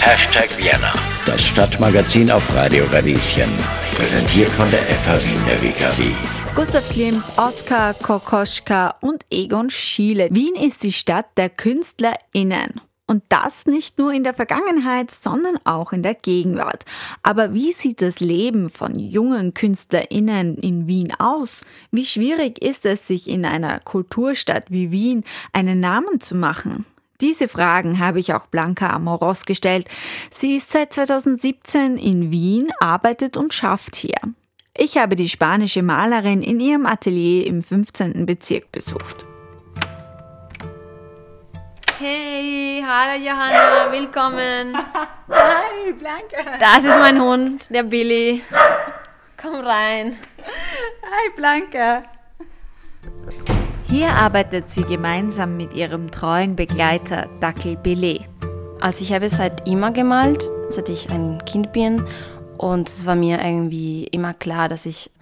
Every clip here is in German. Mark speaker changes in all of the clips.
Speaker 1: Hashtag Vienna, das Stadtmagazin auf Radio Radieschen. Präsentiert von der FH Wien der WKW.
Speaker 2: Gustav Klimt, Oskar Kokoschka und Egon Schiele. Wien ist die Stadt der KünstlerInnen. Und das nicht nur in der Vergangenheit, sondern auch in der Gegenwart. Aber wie sieht das Leben von jungen KünstlerInnen in Wien aus? Wie schwierig ist es, sich in einer Kulturstadt wie Wien einen Namen zu machen? Diese Fragen habe ich auch Blanca Amoros gestellt. Sie ist seit 2017 in Wien, arbeitet und schafft hier. Ich habe die spanische Malerin in ihrem Atelier im 15. Bezirk besucht.
Speaker 3: Hey, hallo Johanna, willkommen.
Speaker 2: Hi, Blanca.
Speaker 3: Das ist mein Hund, der Billy. Komm rein.
Speaker 2: Hi, Blanca. Hier arbeitet sie gemeinsam mit ihrem treuen Begleiter Dackel Billy.
Speaker 3: Also ich habe seit immer gemalt, seit ich ein Kind bin. Und es war mir irgendwie immer klar, dass ich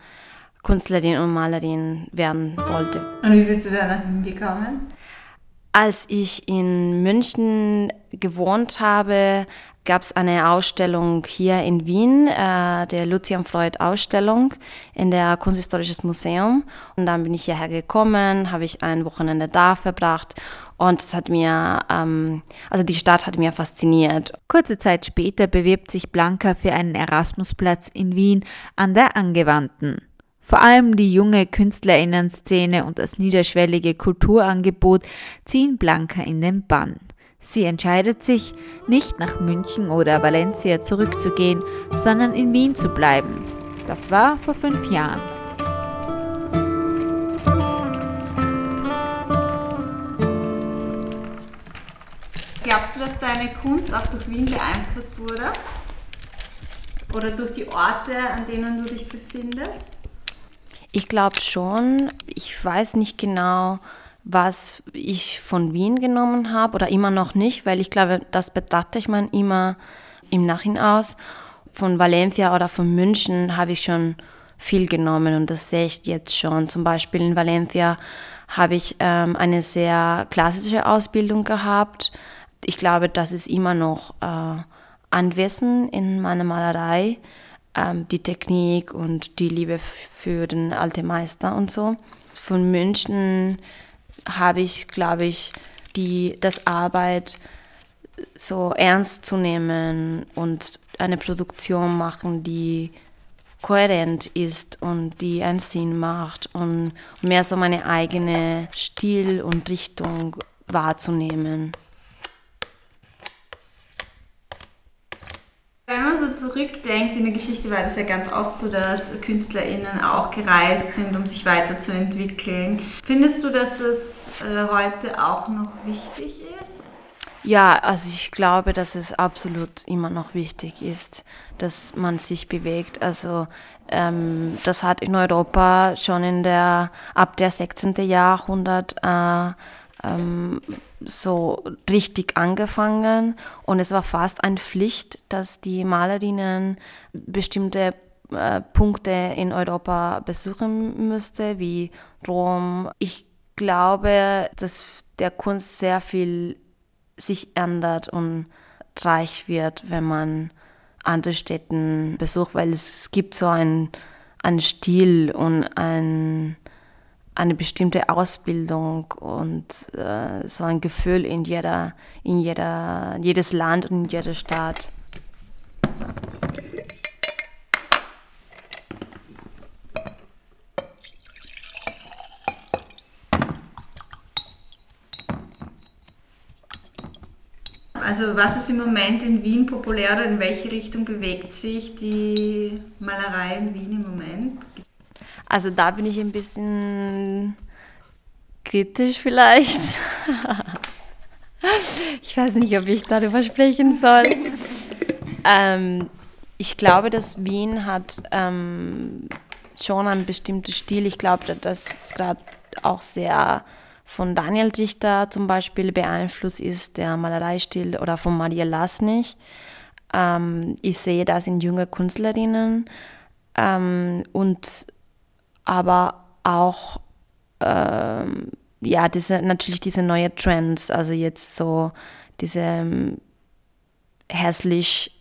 Speaker 3: Künstlerin und Malerin werden wollte.
Speaker 2: Und wie bist du da nach Wien gekommen?
Speaker 3: Als ich in München gewohnt habe, gab es eine Ausstellung hier in Wien, äh, der Lucian Freud Ausstellung in der Kunsthistorisches Museum. Und dann bin ich hierher gekommen, habe ich ein Wochenende da verbracht und es hat mir, ähm, also die Stadt hat mir fasziniert.
Speaker 2: Kurze Zeit später bewirbt sich Blanca für einen Erasmusplatz in Wien an der Angewandten. Vor allem die junge Künstlerinnenszene und das niederschwellige Kulturangebot ziehen Blanca in den Bann. Sie entscheidet sich, nicht nach München oder Valencia zurückzugehen, sondern in Wien zu bleiben. Das war vor fünf Jahren. Glaubst du, dass deine Kunst auch durch Wien beeinflusst wurde? Oder durch die Orte, an denen du dich befindest?
Speaker 3: Ich glaube schon. Ich weiß nicht genau, was ich von Wien genommen habe oder immer noch nicht, weil ich glaube, das betrachte ich man immer im Nachhinein aus. Von Valencia oder von München habe ich schon viel genommen und das sehe ich jetzt schon. Zum Beispiel in Valencia habe ich ähm, eine sehr klassische Ausbildung gehabt. Ich glaube, das ist immer noch äh, anwesend in meiner Malerei ähm, die Technik und die Liebe für den alten Meister und so. Von München habe ich, glaube ich, die, das Arbeit so ernst zu nehmen und eine Produktion machen, die kohärent ist und die einen Sinn macht und mehr so meine eigene Stil und Richtung wahrzunehmen.
Speaker 2: Wenn man so zurückdenkt, in der Geschichte war das ja ganz oft so, dass KünstlerInnen auch gereist sind, um sich weiterzuentwickeln. Findest du, dass das äh, heute auch noch wichtig ist?
Speaker 3: Ja, also ich glaube, dass es absolut immer noch wichtig ist, dass man sich bewegt. Also ähm, das hat in Europa schon in der ab der 16. Jahrhundert äh, ähm, so richtig angefangen und es war fast eine Pflicht, dass die Malerinnen bestimmte äh, Punkte in Europa besuchen müsste, wie Rom. Ich glaube, dass der Kunst sehr viel sich ändert und reich wird, wenn man andere Städte besucht, weil es gibt so einen, einen Stil und ein eine bestimmte Ausbildung und äh, so ein Gefühl in jeder, in jeder, jedes Land und in jeder Stadt.
Speaker 2: Also was ist im Moment in Wien populär oder in welche Richtung bewegt sich die Malerei in Wien im Moment?
Speaker 3: Also da bin ich ein bisschen kritisch vielleicht. ich weiß nicht, ob ich darüber sprechen soll. ähm, ich glaube, dass Wien hat ähm, schon einen bestimmten Stil. Ich glaube, dass es gerade auch sehr von Daniel Dichter zum Beispiel beeinflusst ist, der Malereistil, oder von Maria Lasnig. Ähm, ich sehe das in junge Künstlerinnen. Ähm, und aber auch ähm, ja, diese, natürlich diese neue Trends, also jetzt so diese ähm, hässlich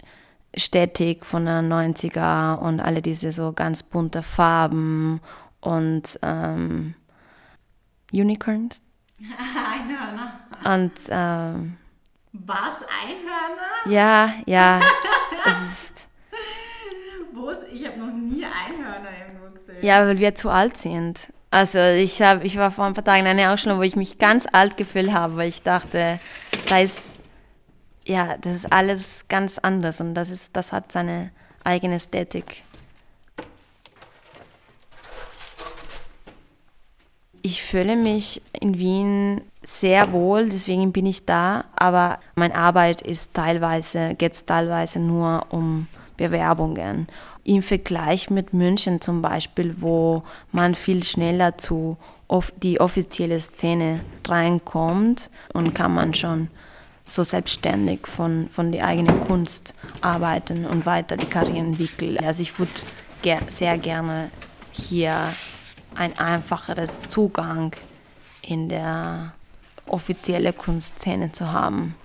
Speaker 3: Städtik von der 90er und alle diese so ganz bunte Farben und ähm, Unicorns.
Speaker 2: Einhörner.
Speaker 3: Und ähm,
Speaker 2: Was? Einhörner?
Speaker 3: ja, ja, es ist,
Speaker 2: Wo ist, ich habe noch nie Einhörner irgendwo gesehen.
Speaker 3: Ja, weil wir zu alt sind. Also ich habe, ich war vor ein paar Tagen in einer Ausstellung, wo ich mich ganz alt gefühlt habe, weil ich dachte, da ist, ja, das ist alles ganz anders und das ist, das hat seine eigene Ästhetik. Ich fühle mich in Wien sehr wohl, deswegen bin ich da, aber meine Arbeit ist teilweise, geht teilweise nur um Bewerbungen. Im Vergleich mit München zum Beispiel, wo man viel schneller zu die offizielle Szene reinkommt und kann man schon so selbstständig von, von der eigenen Kunst arbeiten und weiter die Karriere entwickeln. Also ich würde ger sehr gerne hier ein einfacheres Zugang in der offizielle Kunstszene zu haben.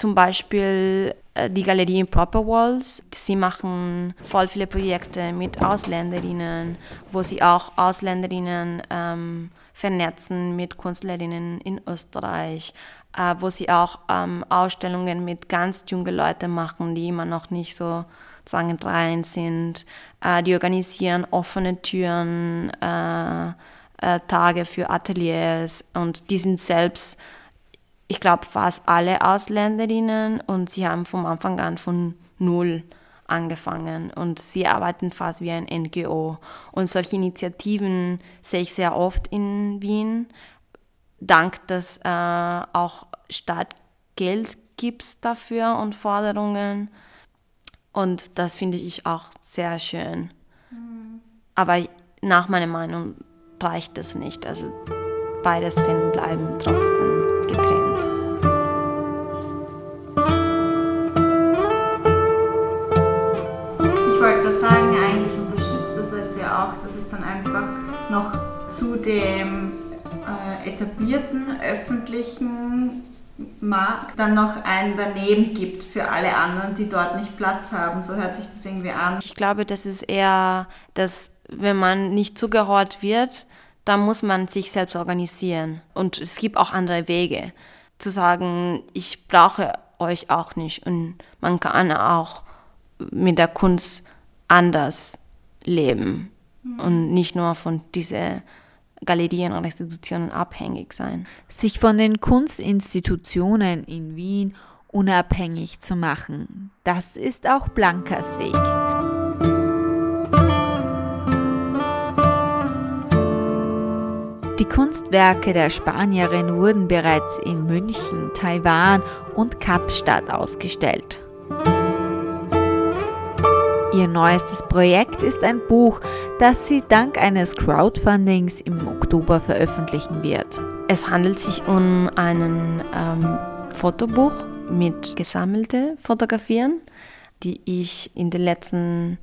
Speaker 3: Zum Beispiel äh, die Galerie Improper Walls. Sie machen voll viele Projekte mit Ausländerinnen, wo sie auch Ausländerinnen ähm, vernetzen mit Künstlerinnen in Österreich, äh, wo sie auch ähm, Ausstellungen mit ganz jungen Leuten machen, die immer noch nicht so sagen rein sind. Äh, die organisieren offene Türen, äh, äh, Tage für Ateliers und die sind selbst ich glaube, fast alle Ausländerinnen und sie haben vom Anfang an von null angefangen und sie arbeiten fast wie ein NGO. Und solche Initiativen sehe ich sehr oft in Wien, dank dass äh, auch Stadt Geld gibt dafür und Forderungen. Und das finde ich auch sehr schön. Aber nach meiner Meinung reicht es nicht. Also beide Szenen bleiben trotzdem getrennt.
Speaker 2: Ja auch, dass es dann einfach noch zu dem äh, etablierten öffentlichen Markt dann noch einen daneben gibt für alle anderen, die dort nicht Platz haben. So hört sich das irgendwie an.
Speaker 3: Ich glaube, das ist eher, dass wenn man nicht zugehört wird, dann muss man sich selbst organisieren. Und es gibt auch andere Wege, zu sagen, ich brauche euch auch nicht. Und man kann auch mit der Kunst anders leben und nicht nur von diesen Galerien und Institutionen abhängig sein.
Speaker 2: Sich von den Kunstinstitutionen in Wien unabhängig zu machen, das ist auch Blankas Weg. Die Kunstwerke der Spanierin wurden bereits in München, Taiwan und Kapstadt ausgestellt. Ihr neuestes Projekt ist ein Buch, das sie dank eines Crowdfundings im Oktober veröffentlichen wird.
Speaker 3: Es handelt sich um ein ähm, Fotobuch mit gesammelte Fotografien, die ich in den letzten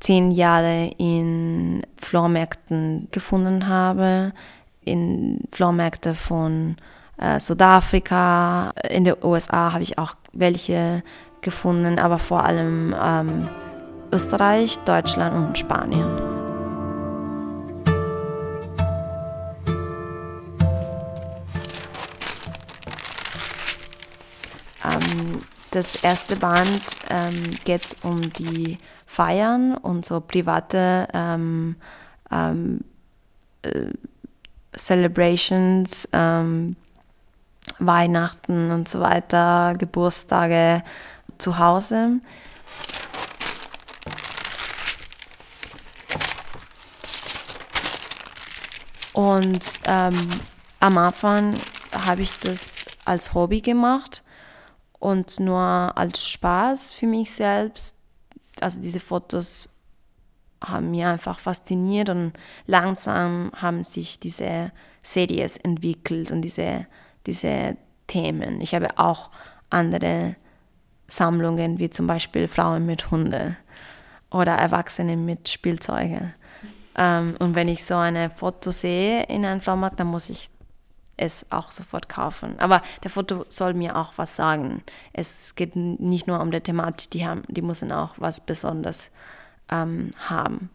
Speaker 3: zehn Jahren in Flohmärkten gefunden habe, in Flohmärkten von äh, Südafrika, in den USA habe ich auch welche gefunden, aber vor allem ähm, Österreich, Deutschland und Spanien. Ähm, das erste Band ähm, geht um die Feiern und so private ähm, ähm, äh, Celebrations, ähm, Weihnachten und so weiter, Geburtstage zu Hause. Und ähm, am Anfang habe ich das als Hobby gemacht und nur als Spaß für mich selbst. Also diese Fotos haben mir einfach fasziniert und langsam haben sich diese Series entwickelt und diese, diese Themen. Ich habe auch andere Sammlungen, wie zum Beispiel Frauen mit Hunde oder Erwachsene mit Spielzeuge. Ähm, und wenn ich so eine Foto sehe in einem Flohmarkt, dann muss ich es auch sofort kaufen. Aber der Foto soll mir auch was sagen. Es geht nicht nur um die Thematik, die haben, die müssen auch was Besonderes ähm, haben.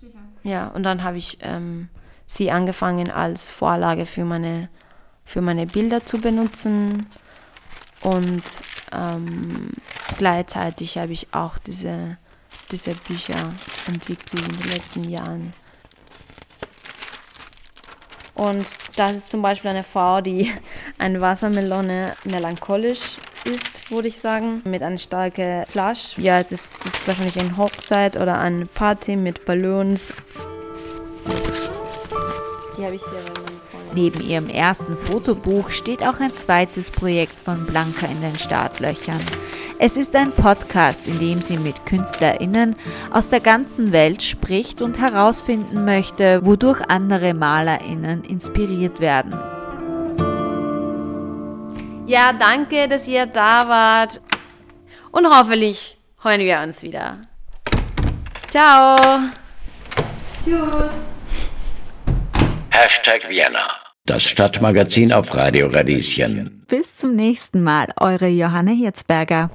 Speaker 3: Sicher. Ja, und dann habe ich ähm, sie angefangen als Vorlage für meine, für meine Bilder zu benutzen. Und ähm, gleichzeitig habe ich auch diese, diese Bücher entwickelt in den letzten Jahren. Und das ist zum Beispiel eine Frau, die eine Wassermelone melancholisch ist, würde ich sagen, mit einer starken Flash. Ja, das ist wahrscheinlich eine Hochzeit oder eine Party mit Ballons.
Speaker 4: Die habe ich hier Neben ihrem ersten Fotobuch steht auch ein zweites Projekt von Blanca in den Startlöchern. Es ist ein Podcast, in dem sie mit KünstlerInnen aus der ganzen Welt spricht und herausfinden möchte, wodurch andere MalerInnen inspiriert werden.
Speaker 3: Ja, danke, dass ihr da wart. Und hoffentlich hören wir uns wieder. Ciao.
Speaker 1: Tschüss. Hashtag Vienna. Das Stadtmagazin auf Radio Radieschen.
Speaker 4: Bis zum nächsten Mal, eure Johanna Hirzberger.